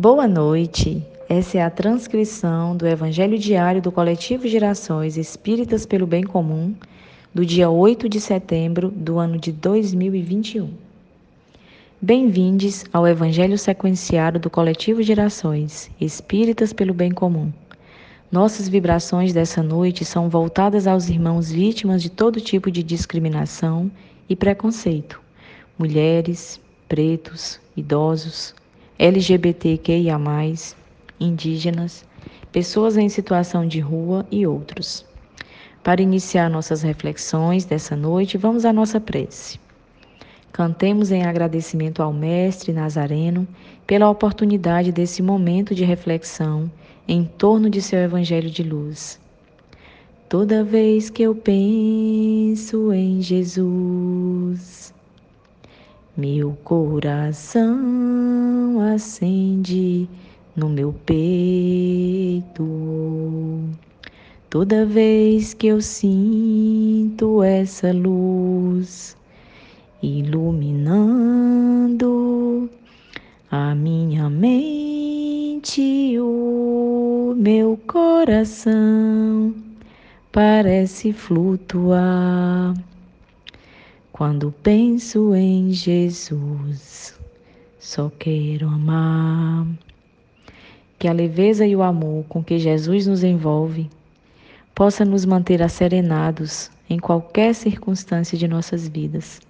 Boa noite. Essa é a transcrição do Evangelho Diário do Coletivo Gerações Espíritas pelo Bem Comum, do dia 8 de setembro do ano de 2021. Bem-vindos ao Evangelho Sequenciado do Coletivo Gerações Espíritas pelo Bem Comum. Nossas vibrações dessa noite são voltadas aos irmãos vítimas de todo tipo de discriminação e preconceito: mulheres, pretos, idosos, LGBTQIA, indígenas, pessoas em situação de rua e outros. Para iniciar nossas reflexões dessa noite, vamos à nossa prece. Cantemos em agradecimento ao Mestre Nazareno pela oportunidade desse momento de reflexão em torno de seu Evangelho de luz. Toda vez que eu penso em Jesus, meu coração acende no meu peito. Toda vez que eu sinto essa luz iluminando a minha mente o meu coração parece flutuar quando penso em Jesus, só quero amar. Que a leveza e o amor com que Jesus nos envolve possa nos manter asserenados em qualquer circunstância de nossas vidas,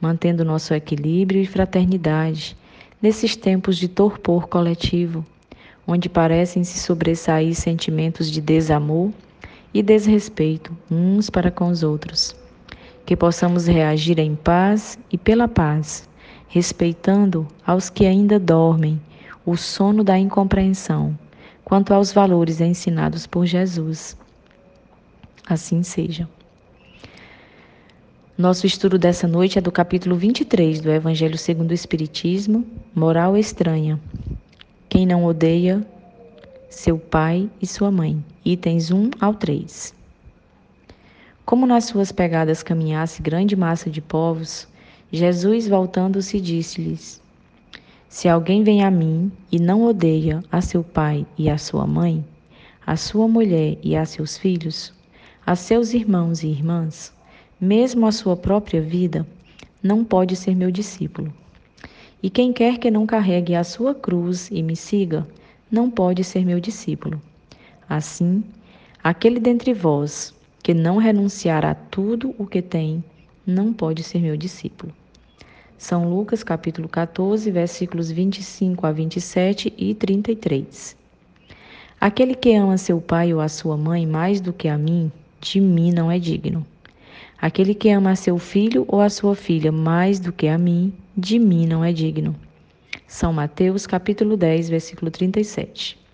mantendo nosso equilíbrio e fraternidade nesses tempos de torpor coletivo, onde parecem se sobressair sentimentos de desamor e desrespeito uns para com os outros que possamos reagir em paz e pela paz, respeitando aos que ainda dormem o sono da incompreensão quanto aos valores ensinados por Jesus. Assim seja. Nosso estudo dessa noite é do capítulo 23 do Evangelho segundo o Espiritismo, Moral Estranha. Quem não odeia seu pai e sua mãe. Itens 1 ao 3. Como nas suas pegadas caminhasse grande massa de povos, Jesus, voltando-se, disse-lhes: Se alguém vem a mim e não odeia a seu pai e a sua mãe, a sua mulher e a seus filhos, a seus irmãos e irmãs, mesmo a sua própria vida, não pode ser meu discípulo. E quem quer que não carregue a sua cruz e me siga, não pode ser meu discípulo. Assim, aquele dentre vós que não renunciar a tudo o que tem, não pode ser meu discípulo. São Lucas capítulo 14, versículos 25 a 27 e 33. Aquele que ama seu pai ou a sua mãe mais do que a mim, de mim não é digno. Aquele que ama seu filho ou a sua filha mais do que a mim, de mim não é digno. São Mateus capítulo 10, versículo 37.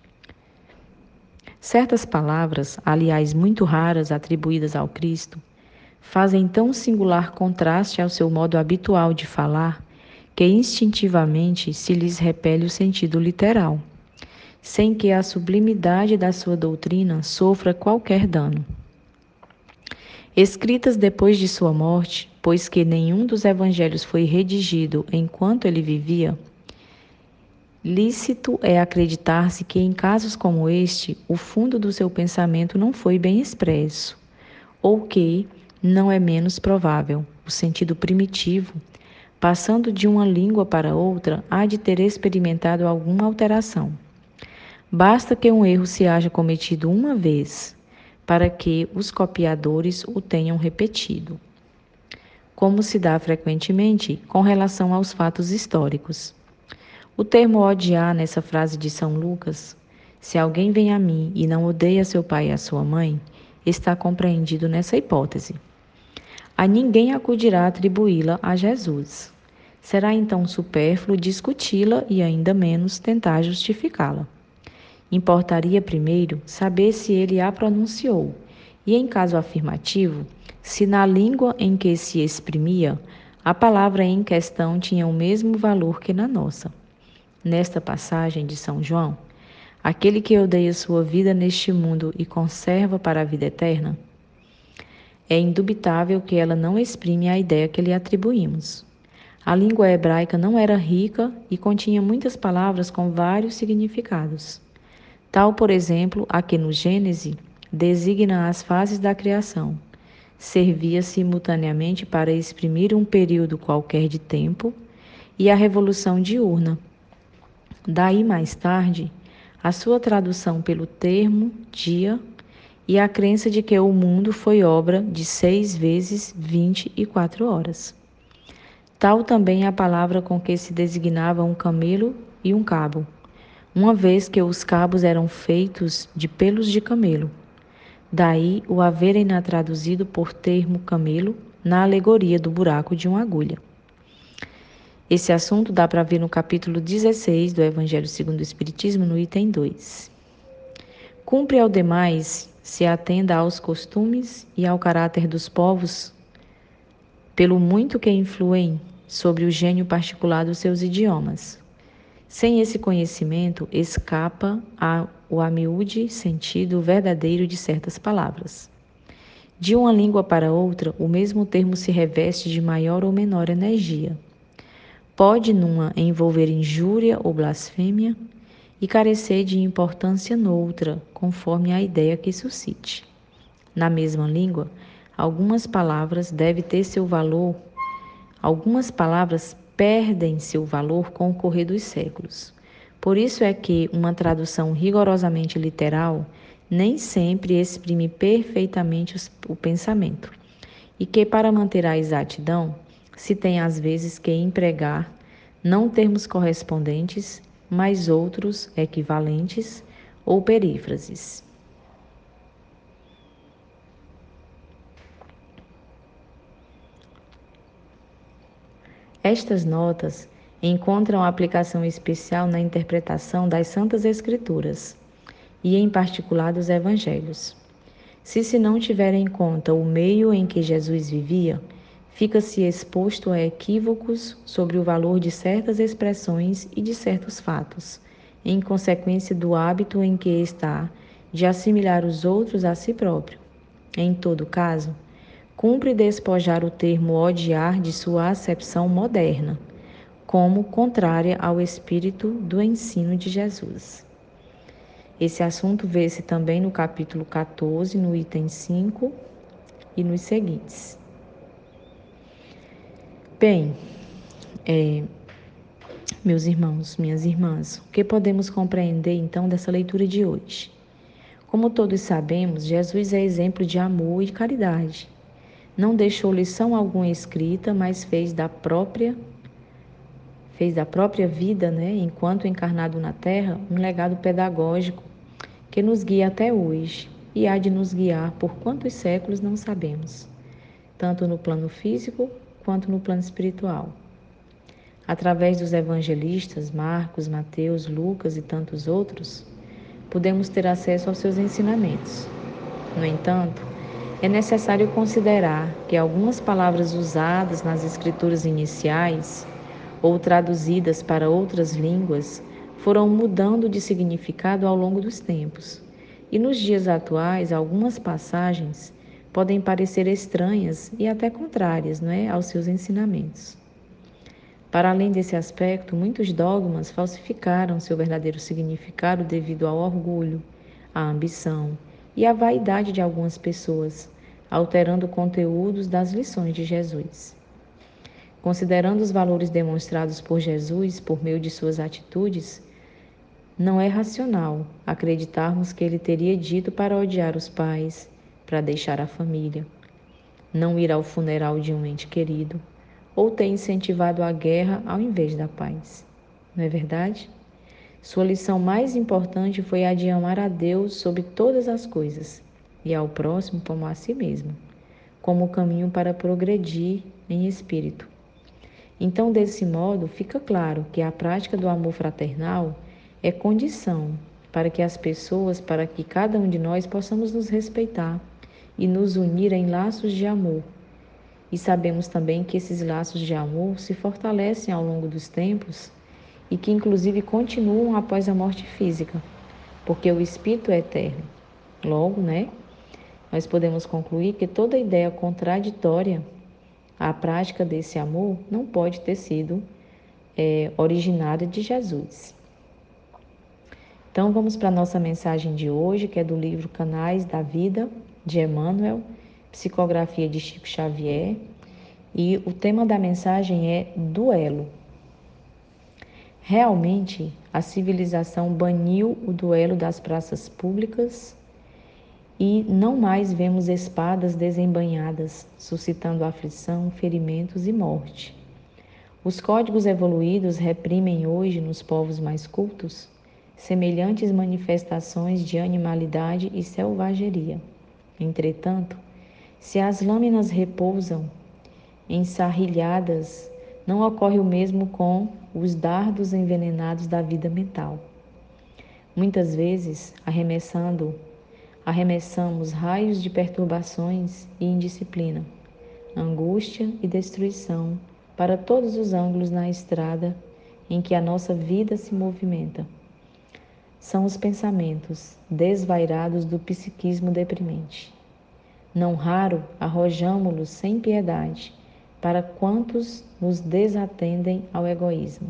Certas palavras, aliás muito raras atribuídas ao Cristo, fazem tão singular contraste ao seu modo habitual de falar que instintivamente se lhes repele o sentido literal, sem que a sublimidade da sua doutrina sofra qualquer dano. Escritas depois de sua morte, pois que nenhum dos evangelhos foi redigido enquanto ele vivia, Lícito é acreditar-se que, em casos como este, o fundo do seu pensamento não foi bem expresso, ou que, não é menos provável, o sentido primitivo, passando de uma língua para outra, há de ter experimentado alguma alteração. Basta que um erro se haja cometido uma vez, para que os copiadores o tenham repetido, como se dá frequentemente com relação aos fatos históricos. O termo odiar nessa frase de São Lucas, se alguém vem a mim e não odeia seu pai e a sua mãe, está compreendido nessa hipótese. A ninguém acudirá atribuí-la a Jesus. Será então supérfluo discuti-la e ainda menos tentar justificá-la. Importaria primeiro saber se ele a pronunciou e, em caso afirmativo, se na língua em que se exprimia a palavra em questão tinha o mesmo valor que na nossa. Nesta passagem de São João, aquele que odeia sua vida neste mundo e conserva para a vida eterna, é indubitável que ela não exprime a ideia que lhe atribuímos. A língua hebraica não era rica e continha muitas palavras com vários significados. Tal, por exemplo, a que no Gênese designa as fases da criação. Servia simultaneamente para exprimir um período qualquer de tempo e a revolução diurna. Daí mais tarde, a sua tradução pelo termo dia e a crença de que o mundo foi obra de seis vezes vinte e quatro horas. Tal também é a palavra com que se designava um camelo e um cabo, uma vez que os cabos eram feitos de pelos de camelo. Daí o haverem na traduzido por termo camelo na alegoria do buraco de uma agulha. Esse assunto dá para ver no capítulo 16 do Evangelho segundo o Espiritismo, no item 2. Cumpre ao demais se atenda aos costumes e ao caráter dos povos, pelo muito que influem sobre o gênio particular dos seus idiomas. Sem esse conhecimento, escapa o amiúde sentido verdadeiro de certas palavras. De uma língua para outra, o mesmo termo se reveste de maior ou menor energia. Pode, numa, envolver injúria ou blasfêmia e carecer de importância noutra, conforme a ideia que suscite. Na mesma língua, algumas palavras devem ter seu valor Algumas palavras perdem seu valor com o correr dos séculos. Por isso é que uma tradução rigorosamente literal nem sempre exprime perfeitamente o pensamento, e que para manter a exatidão se tem às vezes que empregar não termos correspondentes, mas outros equivalentes ou perífrases. Estas notas encontram aplicação especial na interpretação das Santas Escrituras e, em particular, dos Evangelhos. Se se não tiver em conta o meio em que Jesus vivia, fica-se exposto a equívocos sobre o valor de certas expressões e de certos fatos, em consequência do hábito em que está de assimilar os outros a si próprio. Em todo caso, cumpre despojar o termo odiar de sua acepção moderna, como contrária ao espírito do ensino de Jesus. Esse assunto vê-se também no capítulo 14, no item 5 e nos seguintes. Bem, é, meus irmãos, minhas irmãs, o que podemos compreender então dessa leitura de hoje? Como todos sabemos, Jesus é exemplo de amor e caridade. Não deixou lição alguma escrita, mas fez da própria fez da própria vida, né, enquanto encarnado na Terra, um legado pedagógico que nos guia até hoje e há de nos guiar por quantos séculos não sabemos, tanto no plano físico quanto no plano espiritual. Através dos evangelistas Marcos, Mateus, Lucas e tantos outros, podemos ter acesso aos seus ensinamentos. No entanto, é necessário considerar que algumas palavras usadas nas escrituras iniciais ou traduzidas para outras línguas foram mudando de significado ao longo dos tempos. E nos dias atuais, algumas passagens podem parecer estranhas e até contrárias não é, aos seus ensinamentos. Para além desse aspecto, muitos dogmas falsificaram seu verdadeiro significado devido ao orgulho, à ambição e à vaidade de algumas pessoas, alterando conteúdos das lições de Jesus. Considerando os valores demonstrados por Jesus por meio de suas atitudes, não é racional acreditarmos que ele teria dito para odiar os pais, para deixar a família, não ir ao funeral de um ente querido, ou ter incentivado a guerra ao invés da paz. Não é verdade? Sua lição mais importante foi a de amar a Deus sobre todas as coisas e ao próximo como a si mesmo, como caminho para progredir em espírito. Então, desse modo, fica claro que a prática do amor fraternal é condição para que as pessoas, para que cada um de nós possamos nos respeitar e nos unir em laços de amor. E sabemos também que esses laços de amor se fortalecem ao longo dos tempos e que, inclusive, continuam após a morte física, porque o espírito é eterno. Logo, né? nós podemos concluir que toda ideia contraditória A prática desse amor não pode ter sido é, de Jesus. Então vamos para a nossa mensagem de hoje, que é do livro Canais da Vida, de Emmanuel, psicografia de Chico Xavier, e o tema da mensagem é duelo. Realmente, a civilização baniu o duelo das praças públicas e não mais vemos espadas desembanhadas, suscitando aflição, ferimentos e morte. Os códigos evoluídos reprimem hoje nos povos mais cultos semelhantes manifestações de animalidade e selvageria. Entretanto, se as lâminas repousam ensarrilhadas, não ocorre o mesmo com os dardos envenenados da vida mental. Muitas vezes, arremessando, arremessamos raios de perturbações e indisciplina, angústia e destruição para todos os ângulos na estrada em que a nossa vida se movimenta são os pensamentos desvairados do psiquismo deprimente. Não raro arrojamo-los sem piedade para quantos nos desatendem ao egoísmo.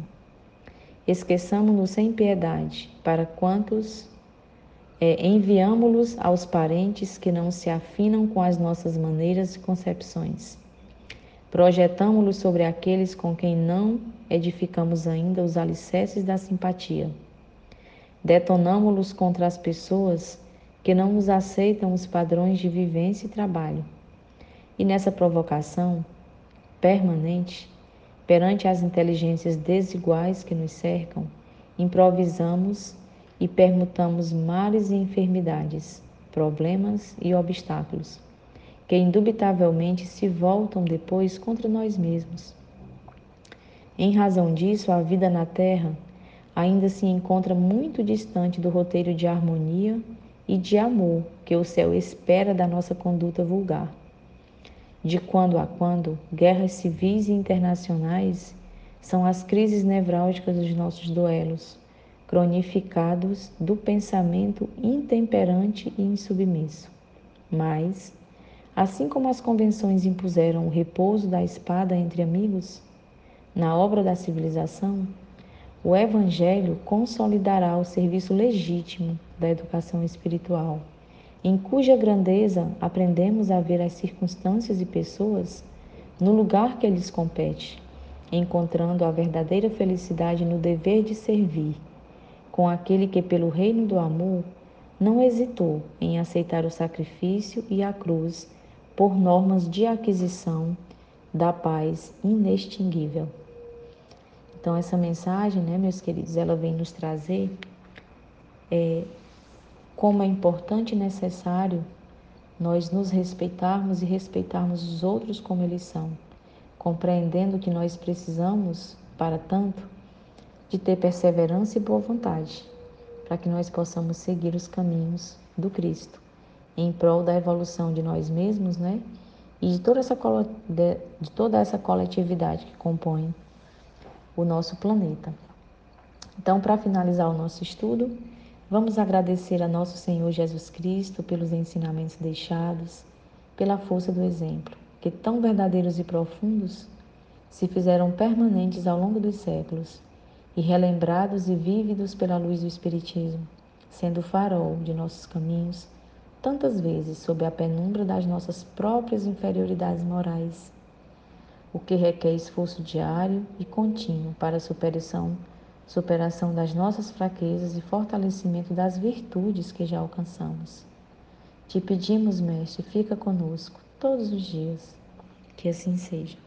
Esqueçamo-nos sem piedade para quantos é, enviamo-los aos parentes que não se afinam com as nossas maneiras e concepções. Projetamo-los sobre aqueles com quem não edificamos ainda os alicerces da simpatia Detonamos-los contra as pessoas que não nos aceitam os padrões de vivência e trabalho. E nessa provocação permanente, perante as inteligências desiguais que nos cercam, improvisamos e permutamos males e enfermidades, problemas e obstáculos, que indubitavelmente se voltam depois contra nós mesmos. Em razão disso, a vida na Terra ainda se encontra muito distante do roteiro de harmonia e de amor que o céu espera da nossa conduta vulgar. De quando a quando, guerras civis e internacionais são as crises nevrálgicas dos nossos duelos, cronificados do pensamento intemperante e insubmisso. Mas, assim como as convenções impuseram o repouso da espada entre amigos, na obra da civilização, o Evangelho consolidará o serviço legítimo da educação espiritual, em cuja grandeza aprendemos a ver as circunstâncias e pessoas no lugar que lhes compete, encontrando a verdadeira felicidade no dever de servir, com aquele que, pelo reino do amor, não hesitou em aceitar o sacrifício e a cruz por normas de aquisição da paz inextinguível. Então, essa mensagem, né, meus queridos, ela vem nos trazer é, como é importante e necessário nós nos respeitarmos e respeitarmos os outros como eles são, compreendendo que nós precisamos, para tanto, de ter perseverança e boa vontade, para que nós possamos seguir os caminhos do Cristo, em prol da evolução de nós mesmos, né? E de toda essa, de toda essa coletividade que compõe o nosso planeta. Então, para finalizar o nosso estudo, vamos agradecer a nosso Senhor Jesus Cristo pelos ensinamentos deixados, pela força do exemplo, que tão verdadeiros e profundos se fizeram permanentes ao longo dos séculos e relembrados e vívidos pela luz do Espiritismo, sendo o farol de nossos caminhos, tantas vezes sob a penumbra das nossas próprias inferioridades morais o que requer esforço diário e contínuo para a superação, superação das nossas fraquezas e fortalecimento das virtudes que já alcançamos. Te pedimos, Mestre, fica conosco todos os dias. Que assim seja.